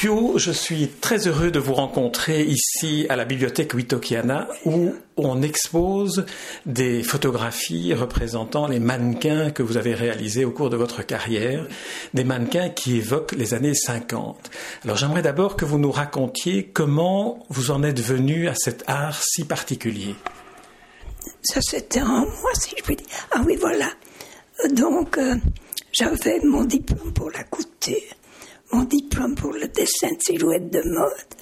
Boucchio, je suis très heureux de vous rencontrer ici à la bibliothèque Witokiana où on expose des photographies représentant les mannequins que vous avez réalisés au cours de votre carrière, des mannequins qui évoquent les années 50. Alors j'aimerais d'abord que vous nous racontiez comment vous en êtes venu à cet art si particulier. Ça c'était en moi si je puis dire. Ah oui voilà. Donc euh, j'avais mon diplôme pour la couture mon diplôme pour le dessin de silhouette de mode.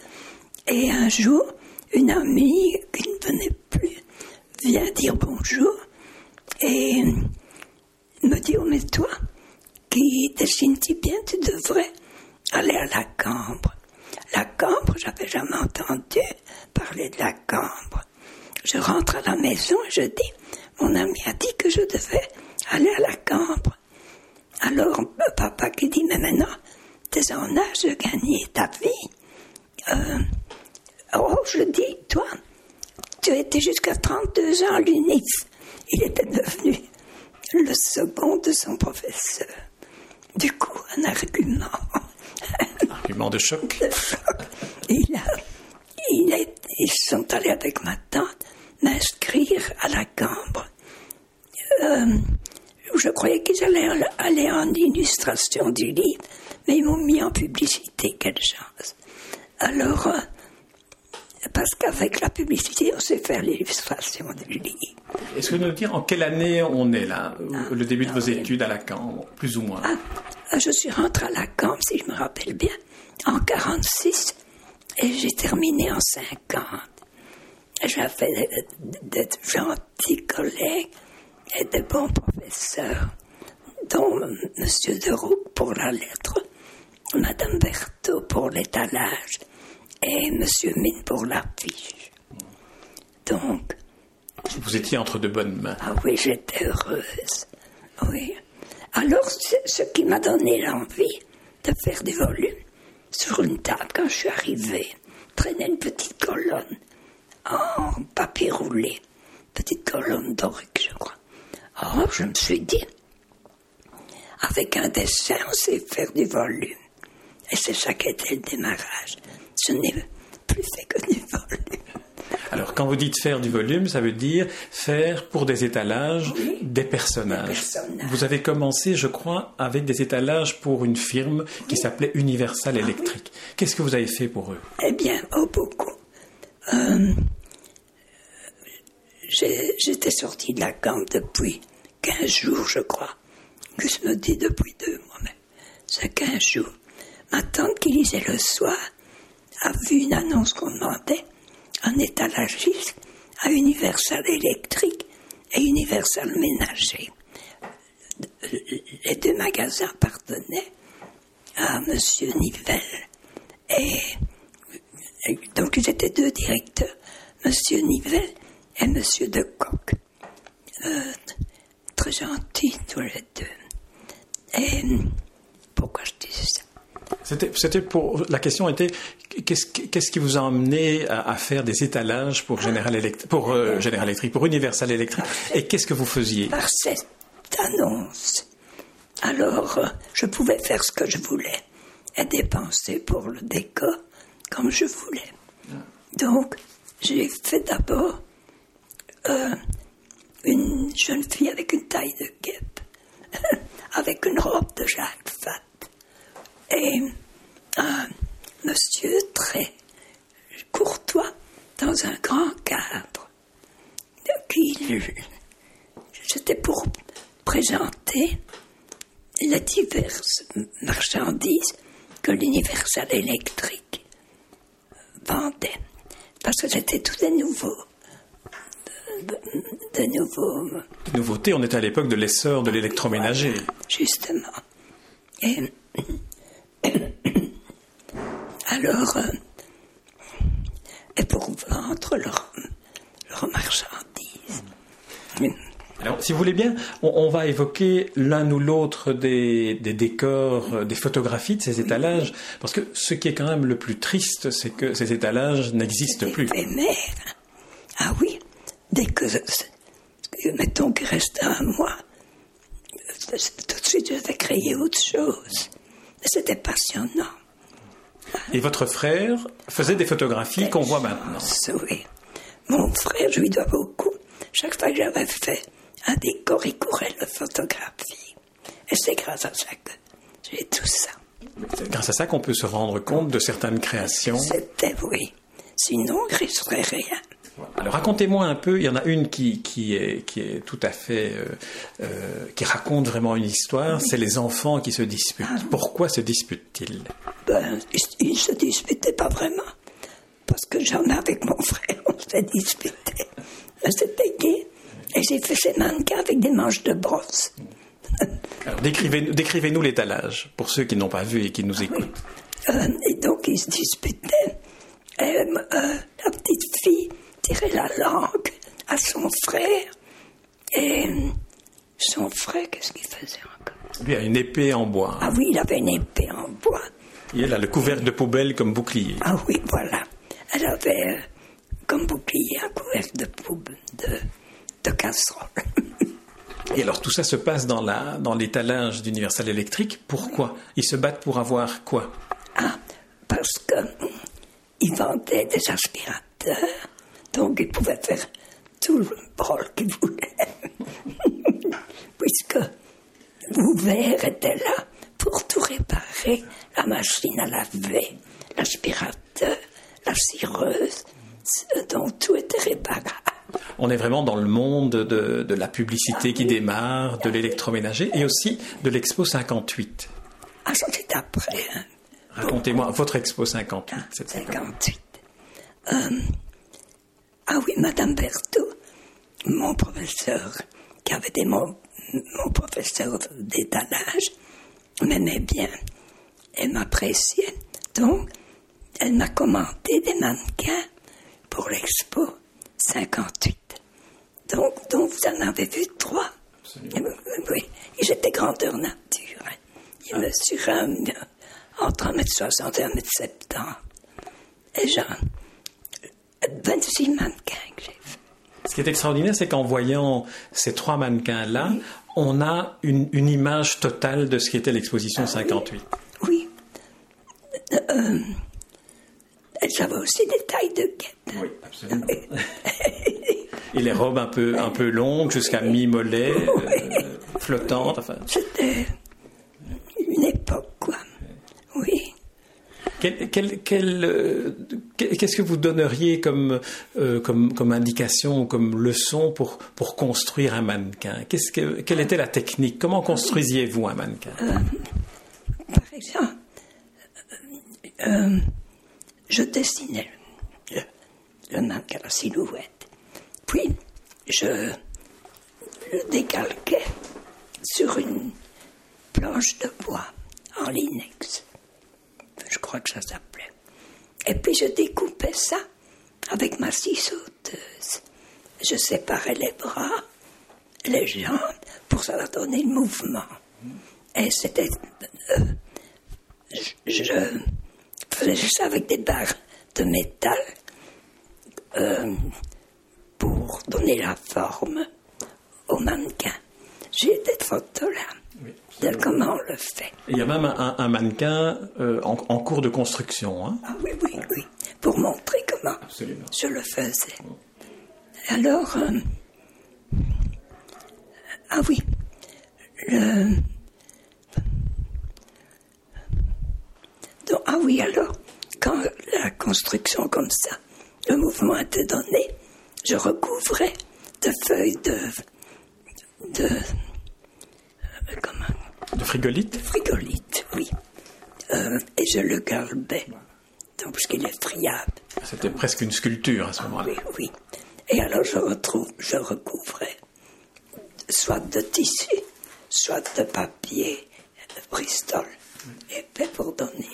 Et un jour, une amie qui ne venait plus vient dire bonjour et me dit, oh mais toi, qui dessines si bien, tu devrais aller à la cambre. La cambre, j'avais jamais entendu parler de la cambre. Je rentre à la maison et je dis, mon ami a dit que je devais aller à la cambre. Alors, papa qui dit, mais maintenant, t'es en âge de gagner ta vie. Euh, oh, je dis, toi, tu été jusqu'à 32 ans à l'UNIF. Il était devenu le second de son professeur. Du coup, un argument. Un argument de choc. Il a, il a, ils sont allés avec ma tante m'inscrire à la Cambre. Euh, je croyais qu'ils allaient aller en illustration du livre mais ils m'ont mis en publicité, quelle chance. Alors, euh, parce qu'avec la publicité, on sait faire l'illustration du livre. Est-ce que vous nous dire en quelle année on est là, ah, le début de vos études à Lacan, plus ou moins? Ah, Je suis rentrée à Lacan, si je me rappelle bien, en 46 et j'ai terminé en 50. J'avais de, de, gentils collègues et de bons professeurs, dont M. de Roux pour la lettre, Madame Berthaud pour l'étalage et Monsieur Mine pour l'affiche. Donc. Vous étiez entre de bonnes mains. Ah oui, j'étais heureuse. Oui. Alors, ce qui m'a donné l'envie de faire des volumes, sur une table, quand je suis arrivée, traînait une petite colonne en papier roulé. Petite colonne dorique, je crois. Alors, je me suis dit, avec un dessin, on sait faire du volume. Et c'est ça qui était le démarrage. Ce n'est plus fait que du volume. Alors, quand vous dites faire du volume, ça veut dire faire pour des étalages des, personnages. Vous avez commencé, je crois, avec des étalages pour une firme qui s'appelait Universal ah Electric. Qu'est-ce que vous avez fait pour eux? Eh bien, oh, beaucoup. Euh, j'étais sorti de la camp depuis 15 jours, je crois. Gus me dit depuis deux mois, mais c'est 15 jours. Ma tante qui lisait le soir a vu une annonce qu'on demandait un étalagiste à Universal électrique et Universal ménager. Les deux magasins appartenaient à M. Nivelle. Et, donc ils étaient deux directeurs, M. Nivelle et M. Decoq. Euh, très gentils tous les deux. Et pourquoi je disais ça? C'était pour la question était qu'est-ce qui vous a amené à, faire des étalages pour General Electric, pour euh, General Electric, pour Universal Electric? Et qu'est-ce que vous faisiez? Par cette annonce. Alors, euh, je pouvais faire ce que je voulais et dépenser pour le décor comme je voulais. Donc, j'ai fait d'abord euh, une jeune fille avec une taille de guêpe, avec une robe de Jacques Fat et un monsieur très courtois dans un grand cadre. Qui, c'était pour présenter les diverses marchandises que l'Universal électrique vendait. Parce que c'était tout des nouveaux. De, nouveaux. nouveautés, on était à l'époque de l'essor de l'électroménager. justement. Et alors, euh, et pour vendre leurs leur marchandises. Alors, si vous voulez bien, on, va évoquer l'un ou l'autre des, décors, euh, des photographies de ces étalages, parce que ce qui est quand même le plus triste, c'est que ces étalages n'existent plus. Éphémère. Ah oui, dès que, mettons qu'il reste un mois, tout de suite je vais créer autre chose. C'était passionnant. Et votre frère faisait des photographies qu'on voit maintenant. Oui. Mon frère, je lui dois beaucoup. Chaque fois que j'avais fait un décor, il courait la photographie. Et c'est grâce à ça que j'ai tout ça. C'est grâce à ça qu'on peut se rendre compte de certaines créations. C'était, oui. Sinon, il ne serait rien. Alors racontez-moi un peu, il y en a une qui, qui, est, qui est tout à fait, euh, euh, qui raconte vraiment une histoire, c'est les enfants qui se disputent. Ah. Pourquoi se disputent-ils? Ben, Ils ne se disputaient pas vraiment, parce que j'en ai avec mon frère, on se disputait. C'était gai, et j'ai fait ces mannequins avec des manches de brosse. Alors décrivez-nous décrivez l'étalage, pour ceux qui n'ont pas vu et qui nous écoutent. Euh, et donc ils se disputaient. Et, tirer la langue à son frère. Et son frère, qu'est-ce qu'il faisait encore? Il a une épée en bois. Ah oui, il avait une épée en bois. Et elle a le couvercle de poubelle comme bouclier. Ah oui, voilà. Elle avait euh, comme bouclier un couvercle de poubelle, de, de casserole. Et alors tout ça se passe dans la dans l'étalage d'Universal Electric. Pourquoi? Ils se battent pour avoir quoi? Ah, parce que ils vendaient des aspirateurs donc il pouvait faire tout le rôle qu'il voulait. Puisque l'ouvert était là pour tout réparer, la machine à laver, l'aspirateur, la cireuse, donc tout était réparable. On est vraiment dans le monde de, la publicité qui démarre, de l'électroménager et aussi de l'Expo 58. Ah, c'était après. Hein. Racontez-moi votre Expo 58. 58. Ah oui, Madame Berthaud, mon professeur, qui avait été mon, professeur d'étalage, m'aimait bien. Elle m'appréciait. Donc, elle m'a commandé des mannequins pour l'expo 58. Donc, donc, vous en avez vu trois. Oui, ils étaient grandeur nature. Ils mesuraient entre 1m60 et 1m70. Et genre, 26 mannequins que j'ai fait. Ce qui est extraordinaire, c'est qu'en voyant ces trois mannequins-là, on a une, image totale de ce qui était l'exposition 58. Ah oui. Euh, euh, J'avais aussi des tailles de guêtres. Oui, absolument. Et les robes un peu, un peu longues, jusqu'à mi-mollet, euh, flottantes. Enfin. C'était une époque, quoi. Oui. Euh, qu'est-ce que vous donneriez comme, euh, comme, indication, comme leçon pour, construire un mannequin? Quelle était la technique? Comment construisiez-vous un mannequin? Euh, Par exemple, je dessinais le, le, mannequin, la silhouette. Puis, je le décalquais sur une planche de bois en linex je crois que ça s'appelait. Et puis je découpais ça avec ma scie sauteuse. Je séparais les bras, les jambes, pour ça leur donner le mouvement. Et c'était. Euh, je, faisais ça avec des barres de métal euh, pour donner la forme au mannequin. J'ai des photos là de comment on le fait. Il y a même un, mannequin euh, en, cours de construction. Hein ah oui, oui, oui, pour montrer comment je le faisais. Alors, euh, ah oui, le... ah oui, alors, quand la construction comme ça, le mouvement était donné, je recouvrais de feuilles de... de comment de frigolite? Frigolite, oui. Euh, et je le garbais, donc, parce qu'il est friable. C'était presque une sculpture à ce moment-là. Oui, oui. Et alors je, retrouve, je recouvrais soit de tissu, soit de papier, de bristol, épais pour donner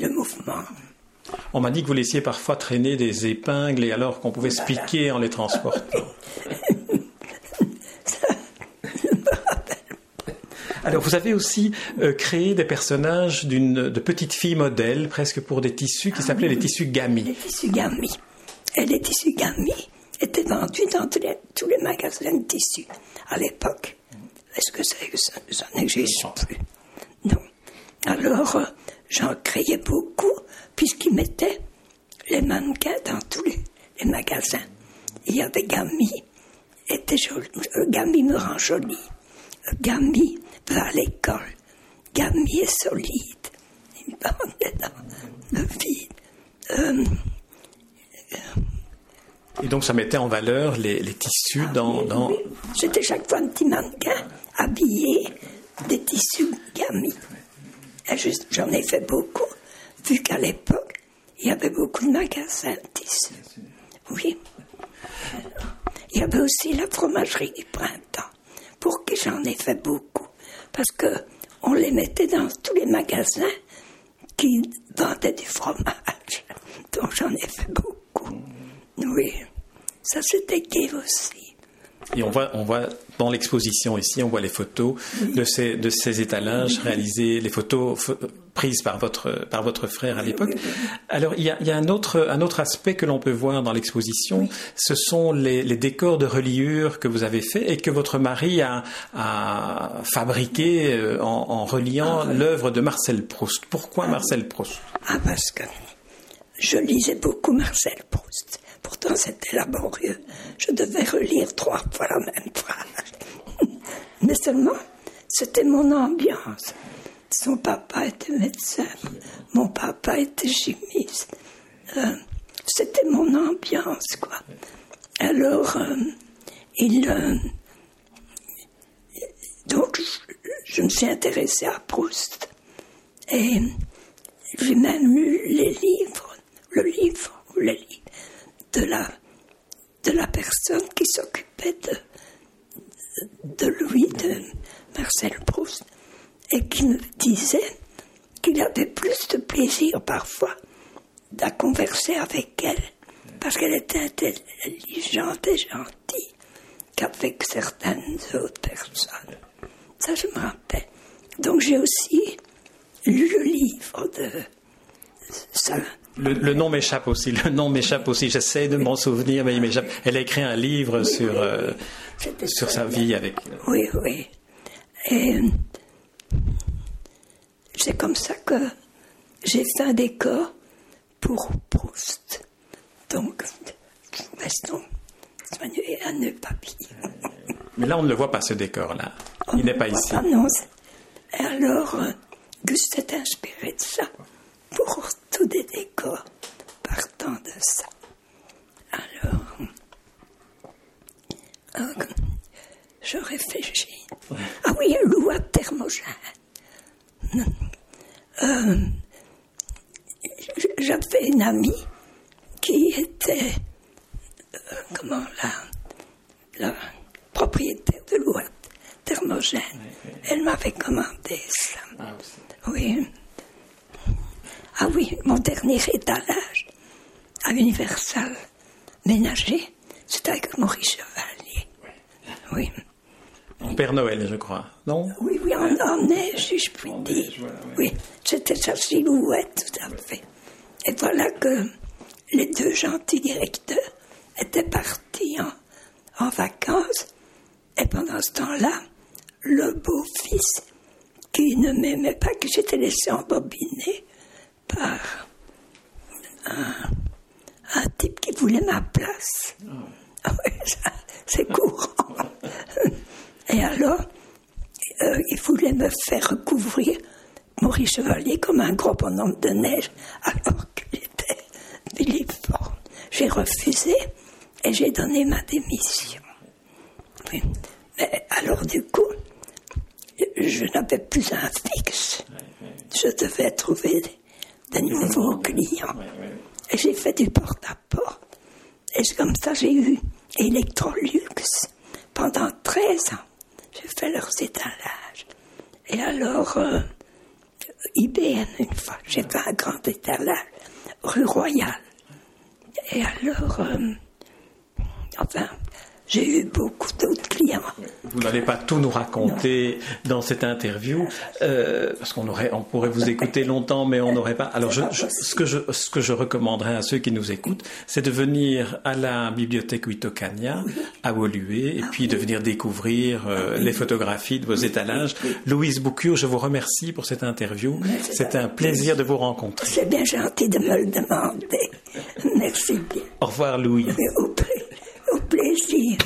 le mouvement. On m'a dit que vous laissiez parfois traîner des épingles et alors qu'on pouvait se piquer en les transportant. Alors, vous avez aussi euh, créé des personnages d'une de petites filles modèles, presque pour des tissus, qui s'appelaient les tissus gami. Les tissus gami. Et les tissus gami étaient vendus dans tous les, magasins de tissus à l'époque. Est-ce que ça, ça n'existe plus? Non. Alors, euh, j'en créais beaucoup, puisqu'ils mettaient les mannequins dans tous les, magasins. Il y avait Gami, était joli, euh, Gami me rend jolie. Gami va à l'école. Gami est solide. Il me dans le vide. Euh, et donc ça mettait en valeur les, tissus dans... dans... J'étais chaque fois un petit mannequin habillé des tissus Gami. J'en ai fait beaucoup, vu qu'à l'époque, il y avait beaucoup de magasins de tissus. Oui. Il y avait aussi la fromagerie du printemps, j'en ai fait beaucoup. Parce que on les mettait dans tous les magasins qui vendaient du fromage. Donc j'en ai fait beaucoup. Oui. Ça c'était gay aussi. Et on voit, on voit dans l'exposition ici, on voit les photos de ces, de ces étalages réalisés, les photos prises par votre, par votre frère à l'époque. Alors, il y a, il y a un, autre, un autre aspect que l'on peut voir dans l'exposition, ce sont les, les, décors de reliure que vous avez faits et que votre mari a, a fabriqué euh, en, en reliant ah, l'œuvre de Marcel Proust. Pourquoi ah, Marcel Proust? Ah, parce que je lisais beaucoup Marcel Proust. Pourtant, c'était laborieux. Je devais relire trois fois la même phrase. Mais seulement, c'était mon ambiance. Son papa était médecin, mon papa était chimiste. Euh, c'était mon ambiance, quoi. Alors, euh, il. Euh, donc, je, me suis intéressée à Proust. Et j'ai même lu les livres, le livre, ou les de la, personne qui s'occupait de, de lui, de Marcel Proust, et qui me disait qu'il avait plus de plaisir parfois à converser avec elle, parce qu'elle était intelligente et gentille, qu'avec certaines autres personnes. Ça, je me rappelle. Donc j'ai aussi lu le livre de ça, le, nom m'échappe aussi. Le nom m'échappe aussi. J'essaie de m'en souvenir, mais il m'échappe. Elle a écrit un livre sur euh, sur sa vie avec. Euh, oui, oui. Et c'est comme ça que j'ai fait un décor pour Proust. Donc, restons soignés à ne pas Mais là, on ne le voit pas ce décor-là. Il n'est pas ici. non. alors, euh, Gus s'est inspiré de ça pour tous des décors partant de ça. Alors, euh, je réfléchis. Ah oui, loi thermogène. Euh, J'avais une amie qui était, euh, comment, la, la propriétaire de loi thermogène. Elle m'avait commandé ça. Ah, oui. Ah oui, mon dernier étalage à Universal ménager, c'était avec Maurice Chevalier. Oui. En Père Noël, je crois, non Oui, oui, en, neige, si je puis dire. oui, c'était sa silhouette, tout à fait. Et voilà que les deux gentils directeurs étaient partis en, en vacances. Et pendant ce temps-là, le beau-fils, qui ne m'aimait pas, que j'étais laissé embobiner, par un, type qui voulait ma place. Ah c'est courant. Et alors, euh, il voulait me faire recouvrir Maurice Chevalier comme un gros bonhomme de neige, alors qu'il était filiforme. J'ai refusé et j'ai donné ma démission. Mais alors, du coup, je n'avais plus un fixe. Je devais trouver de nouveaux clients. Et j'ai fait du porte-à-porte. Et comme ça, j'ai eu Electrolux pendant 13 ans. J'ai fait leurs étalages. Et alors, euh, IBM, une fois, j'ai fait un grand étalage, rue Royale. Et alors, euh, enfin, j'ai eu beaucoup d'autres clients. Vous n'allez pas tout nous raconter dans cette interview, euh, parce qu'on aurait, on pourrait vous écouter longtemps, mais on n'aurait pas. Alors, je, je, ce que je, ce que je recommanderais à ceux qui nous écoutent, c'est de venir à la bibliothèque Witokania, à Woluwe, et puis de venir découvrir euh, les photographies de vos étalages. Louise Boucure, je vous remercie pour cette interview. C'est un plaisir de vous rencontrer. C'est bien gentil de me le demander. Merci bien. Au revoir, Louise. pleasure